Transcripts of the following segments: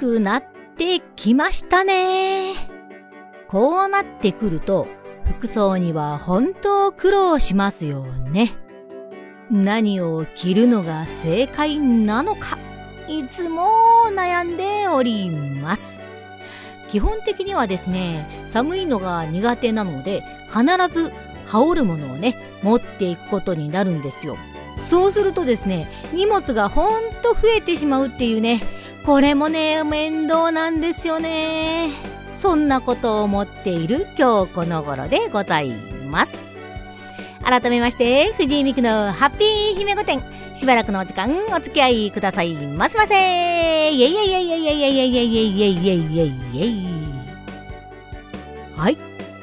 くなってきましたね。こうなってくると、服装には本当苦労しますよね。何を着るのが正解なのか、いつも悩んでおります。基本的にはですね、寒いのが苦手なので、必ず羽織るものをね、持っていくことになるんですよ。そうするとですね、荷物がほんと増えてしまうっていうね、これもね、面倒なんですよね。そんなことを思っている今日この頃でございます。改めまして、藤井美久のハッピー姫御殿。しばらくのお時間お付き合いくださいませませイェイイェイイェイイェイイェイイェイイェイイェイイェイイェイイェイイェイはい。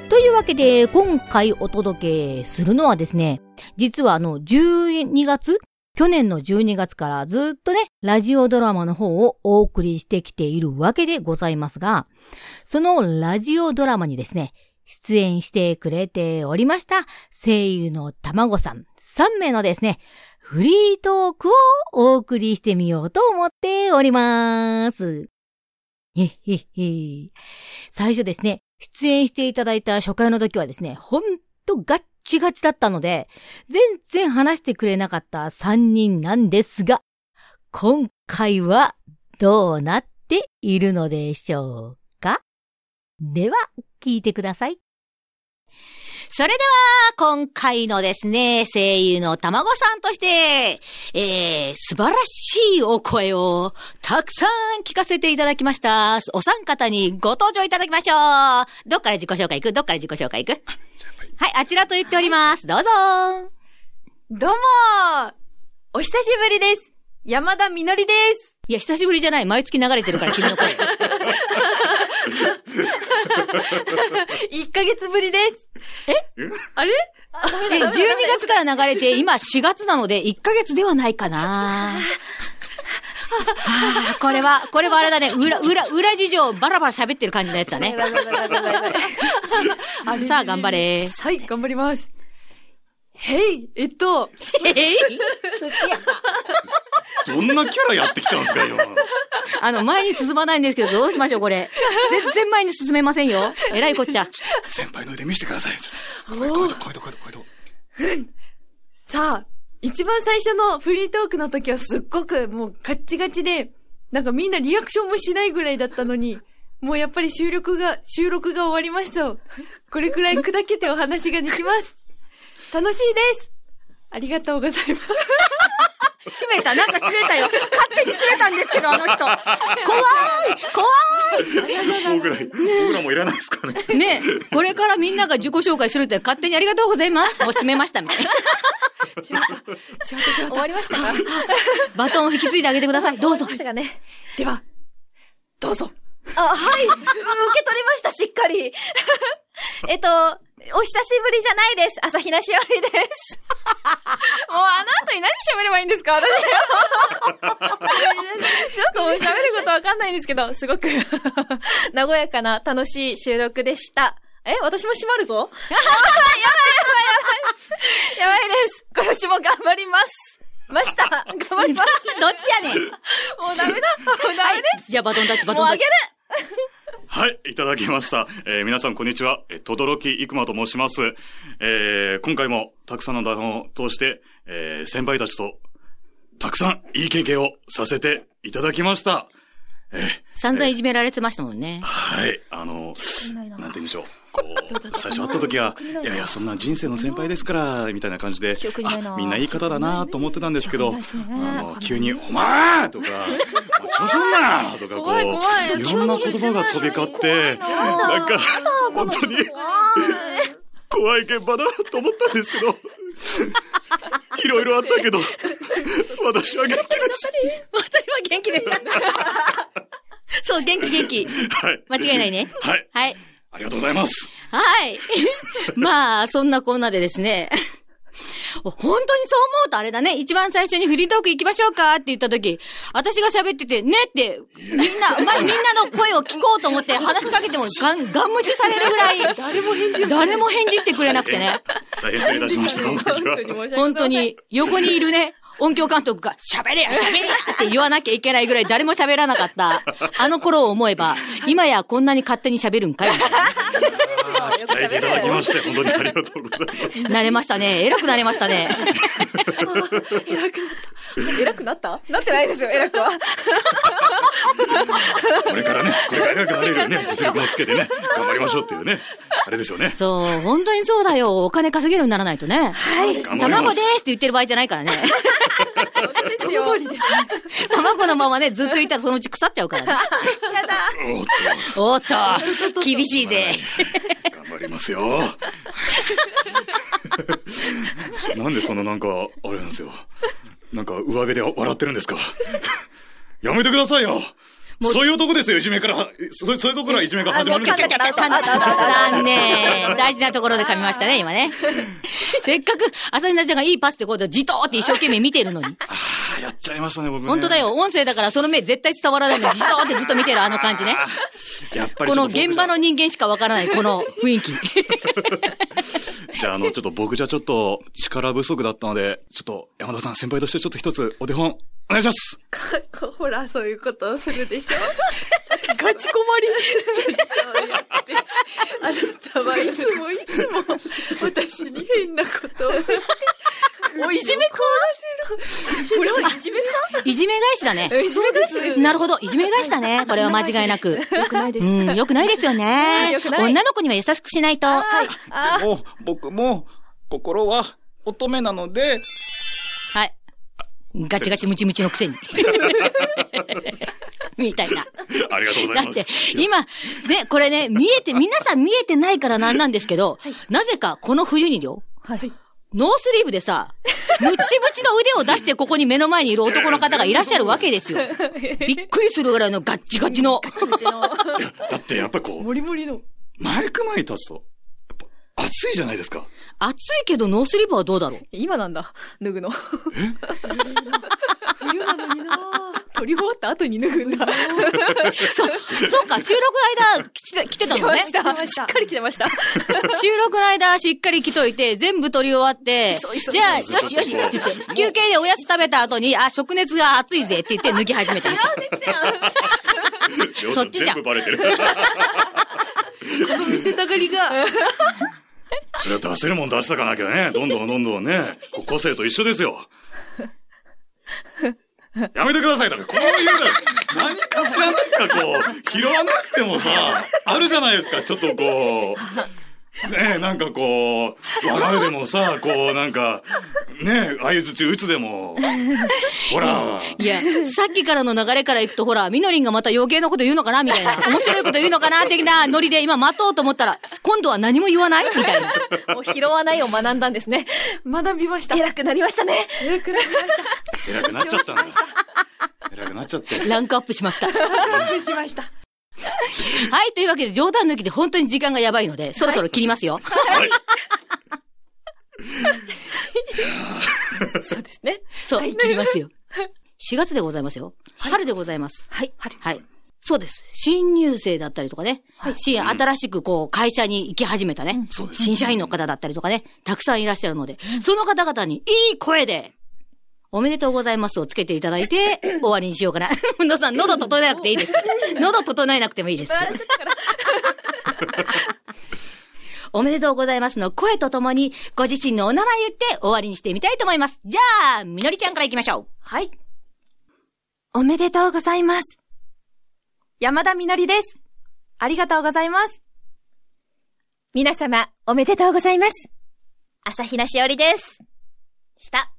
というわけで、今回お届けするのはですね、実はあの、12月去年の12月からずっとね、ラジオドラマの方をお送りしてきているわけでございますが、そのラジオドラマにですね、出演してくれておりました声優のたまごさん3名のですね、フリートークをお送りしてみようと思っております。へへへ。最初ですね、出演していただいた初回の時はですね、ほんとガッチガチだったので、全然話してくれなかった3人なんですが、今回はどうなっているのでしょうか？では、聞いてください。それでは、今回のですね、声優の卵さんとして、えー、素晴らしいお声をたくさん聞かせていただきました。お三方にご登場いただきましょう。どっから自己紹介いく？どっから自己紹介いく？はい、あちらと言っております。どうぞどうもお久しぶりです。山田みのりです。いや、久しぶりじゃない。毎月流れてるから、君の声。1ヶ月ぶりです。え？あれ？え、12月から流れて、今4月なので1ヶ月ではないかな。あこれは、これはあれだね。裏、裏、裏事情バラバラ喋ってる感じのやつだね。さあ、頑張れ。はい、頑張ります。へい、えっと。へいどんなキャラやってきたんですか、今。あの、前に進まないんですけど、どうしましょう、これ。全然前に進めませんよ。えらいこっちゃ。先輩の腕見せてください。ちょっと。こいと、こいと、こいと、こいと。さあ、一番最初のフリートークの時はすっごくもうガッチガチで、なんかみんなリアクションもしないぐらいだったのに、もうやっぱり収録が、収録が終わりました。これくらい砕けてお話ができます。楽しいですありがとうございます。閉めたなんか閉めたよ勝手に閉めたんですけど、あの人怖い怖い僕ら、僕らもいらないですかね。ねこれからみんなが自己紹介するって勝手にありがとうございます。もう閉めましたみたいな。しまった。しまった、しまった。終わりましたか？バトンを引き継いであげてください。どうぞ。ね、では、どうぞ。あ、はい。受け取りました、しっかり。えっと、お久しぶりじゃないです。朝日奈しおりです。もうあの後に何喋ればいいんですか？私。ちょっともう喋ることわかんないんですけど、すごく 和やかな楽しい収録でした。え私も閉まるぞ やばいやばいやばいやばいやばいです。今年も頑張ります。ました。頑張ります。どっちやねん。もうダメだ。もうダメです。じゃあバトンタッチ、バトンタッチ。もうあげるはい、いただきました。えー、皆さんこんにちは。えー、とどろきいくまと申します。えー、今回もたくさんの台本を通して、えー、先輩たちとたくさんいい経験をさせていただきました。えー、散々いじめられてましたもんね。はい、あの、なんて言うんでしょう。こう、最初会った時は、いやいや、そんな人生の先輩ですから、みたいな感じで、みんないい方だなと思ってたんですけど、あの、急に、お前とか、調子んなとか、こう、いろんな言葉が飛び交って、なんか、本当に、怖い現場だと思ったんですけど、いろいろあったけど、私は元気です。私は元気です。そう、元気元気。はい。間違いないね。はい。はい。ありがとうございます。はい。まあ、そんなこんなでですね。本当にそう思うとあれだね。一番最初にフリートーク行きましょうかって言った時、私が喋ってて、ねって、みんな、ま、みんなの声を聞こうと思って話しかけても ガン、ガン無視されるぐらい、誰も返事誰も返事してくれなくてね。大変失礼いたしました、本当に。本当に、横にいるね、音響監督が喋れや喋れやって言わなきゃいけないぐらい誰も喋らなかった。あの頃を思えば、今やこんなに勝手に喋るんかよ鍛えていただきまして、本当にありがとうございます。なれましたね。偉くなれましたね。偉くなったなってないですよ、偉くは。これからね、これから偉くなれるね、実力もつけてね、頑張りましょうっていうね、あれですよね。そう、本当にそうだよ。お金稼げるようにならないとね。はい。卵でーすって言ってる場合じゃないからね。その通りです。卵のままね、ずっといたらそのうち腐っちゃうからね。やだ。おっおっと、厳しいぜ。と、頑張りますよ。なんでそんななんか、あれなんですよ。なんか上辺で笑ってるんですか？やめてくださいよそういうとこですよ、いじめから。そういうところからいじめが始まるんですよ。残念。大事なところで噛みましたね、今ね。せっかく、朝日奈ちゃんがいいパスってことをじとーって一生懸命見てるのに。ちゃいましたね、僕ね。本当だよ。音声だからその目絶対伝わらないのにじとーってずっと見てるあの感じね。やっぱりこの現場の人間しかわからないこの雰囲気。じゃあ、あの、ちょっと僕じゃちょっと力不足だったので、ちょっと山田さん先輩としてちょっと一つお手本、お願いしますかこほら、そういうことをするでしょ ガチ困り。そうやってあなたはいつもいつも私に変なことを。おいじめかこれはいじめかいじめ返しだね。そうです。なるほど。いじめ返しだね。これは間違いなく。よくないです。うん、よくないですよね。女の子には優しくしないと。はい。あもう、僕も、心は乙女なので、はい。ガチガチムチムチのくせに。みたいな。ありがとうございます。だって、今、ね、これね、見えて、皆さん見えてないからなんなんですけど、なぜかこの冬によ、はい。ノースリーブでさ、ムッチムチの腕を出してここに目の前にいる男の方がいらっしゃるわけですよ。びっくりするぐらいのガッチガチの。うちの、い やだってやっぱりこう、モリモリの。マイク前に立つと、やっぱ暑いじゃないですか。暑いけどノースリーブはどうだろう？今なんだ、脱ぐの。冬なのにな撮り終わった後に脱ぐんだ。そう、そうか、収録の間来て来てたのね。しっかり来てました。収録の間しっかり着といて、全部撮り終わってじゃあ、よしよし休憩でおやつ食べた後に、あ、食熱が熱いぜって言って脱ぎ始めた。そっちじゃん全部バレてる。見せたがりが。それは出せるもん出したかなきゃね。どんどんどんどんね、こう個性と一緒ですよ。やめてください。だからこういうの、何かしらなんかこう、拾わなくてもさ、あるじゃないですか。ちょっとこう、ねえ、なんかこう、笑うでもさ、こうなんか、ねえ、相づち打つでも、ほら、いや、さっきからの流れからいくと、ほら、みのりんがまた余計なこと言うのかなみたいな。面白いこと言うのかな的な ノリで今待とうと思ったら、今度は何も言わない？みたいな。もう拾わないを学んだんですね。学びました。偉くなりましたね。偉くなりまし偉くなっちゃったんだ。偉くなっちゃって。ランクアップしまった。た。しました。はい、というわけで冗談抜きで本当に時間がやばいので、そろそろ切りますよ。はい。そうですね。そう、はい切りますよ。4月でございますよ。春でございます。はい。春。はい。そうです。新入生だったりとかね。新、新しくこう、会社に行き始めたね。そうです新社員の方だったりとかね。たくさんいらっしゃるので、その方々にいい声で、おめでとうございますをつけていただいて、終わりにしようかな。のさん、喉整えなくていいです。喉整えなくてもいいです。おめでとうございますの声とともに、ご自身のお名前言って終わりにしてみたいと思います。じゃあ、みのりちゃんから行きましょう。はい。おめでとうございます。山田みのりです。ありがとうございます。皆様、おめでとうございます。朝比奈しおりです。した。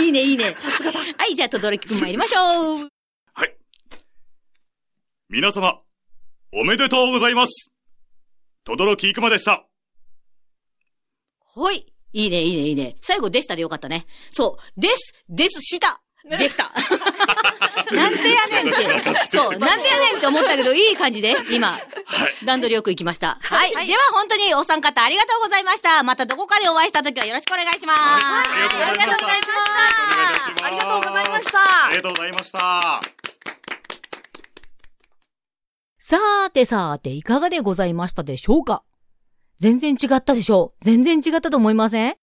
いいね、いいね。さすがだ。はい、じゃあ、とどろきくん参りましょう。はい。皆様、おめでとうございます。とどろきいくまでした。ほい。いいね、いいね、いいね。最後でしたでよかったね。そう。です、です、した。でした。なんてやねんって。そう、なんてやねんって思ったけど、いい感じで、今、段取りよく行きました。はい。では、本当にお三方ありがとうございました。またどこかでお会いした時はよろしくお願いします。ありがとうございました。ありがとうございましたありがとうございました。さーてさーて、いかがでございましたでしょうか？全然違ったでしょう全然違ったと思いません？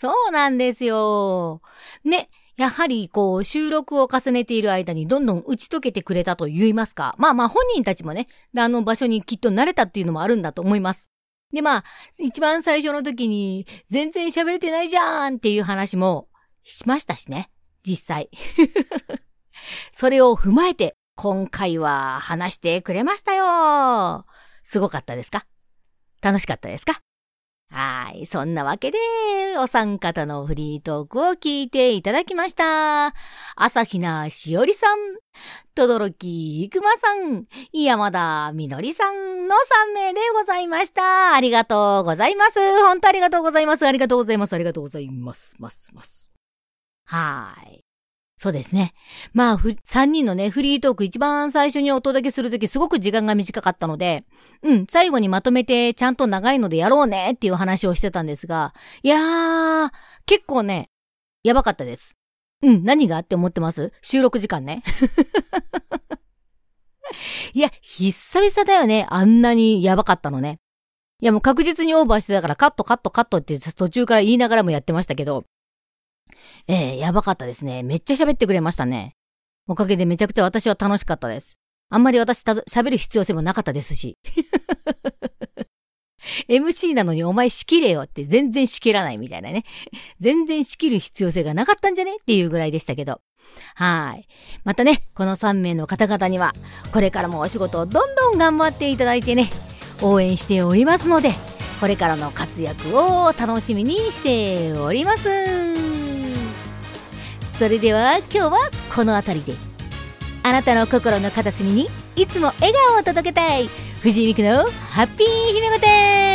そうなんですよ。ね。やはり、こう、収録を重ねている間にどんどん打ち解けてくれたと言いますか。まあまあ本人たちもね、あの場所にきっと慣れたっていうのもあるんだと思います。でまあ、一番最初の時に、全然喋れてないじゃーんっていう話もしましたしね。実際。それを踏まえて、今回は話してくれましたよ。すごかったですか？楽しかったですか？はい。そんなわけで、お三方のフリートークを聞いていただきました。朝比奈しおりさん、とどろきいくまさん、山田みのりさんの3名でございました。ありがとうございます。本当ありがとうございます。ありがとうございます。ありがとうございます。ます、ます。はい。そうですね。まあ、3人のね、フリートーク一番最初にお届けするときすごく時間が短かったので、うん、最後にまとめてちゃんと長いのでやろうねっていう話をしてたんですが、いやー、結構ね、やばかったです。うん、何がって思ってます？収録時間ね。いや、久々だよね。あんなにやばかったのね。いや、もう確実にオーバーしてたからカットカットカットって途中から言いながらもやってましたけど、ええー、やばかったですね。めっちゃ喋ってくれましたね。おかげでめちゃくちゃ私は楽しかったです。あんまり私喋る必要性もなかったですし。MC なのにお前仕切れよって全然仕切らないみたいなね。全然仕切る必要性がなかったんじゃね？っていうぐらいでしたけど。はい。またね、この3名の方々には、これからもお仕事をどんどん頑張っていただいてね、応援しておりますので、これからの活躍を楽しみにしております。それでは今日はこの辺りで。あなたの心の片隅にいつも笑顔を届けたい。藤井美久のハッピー姫御殿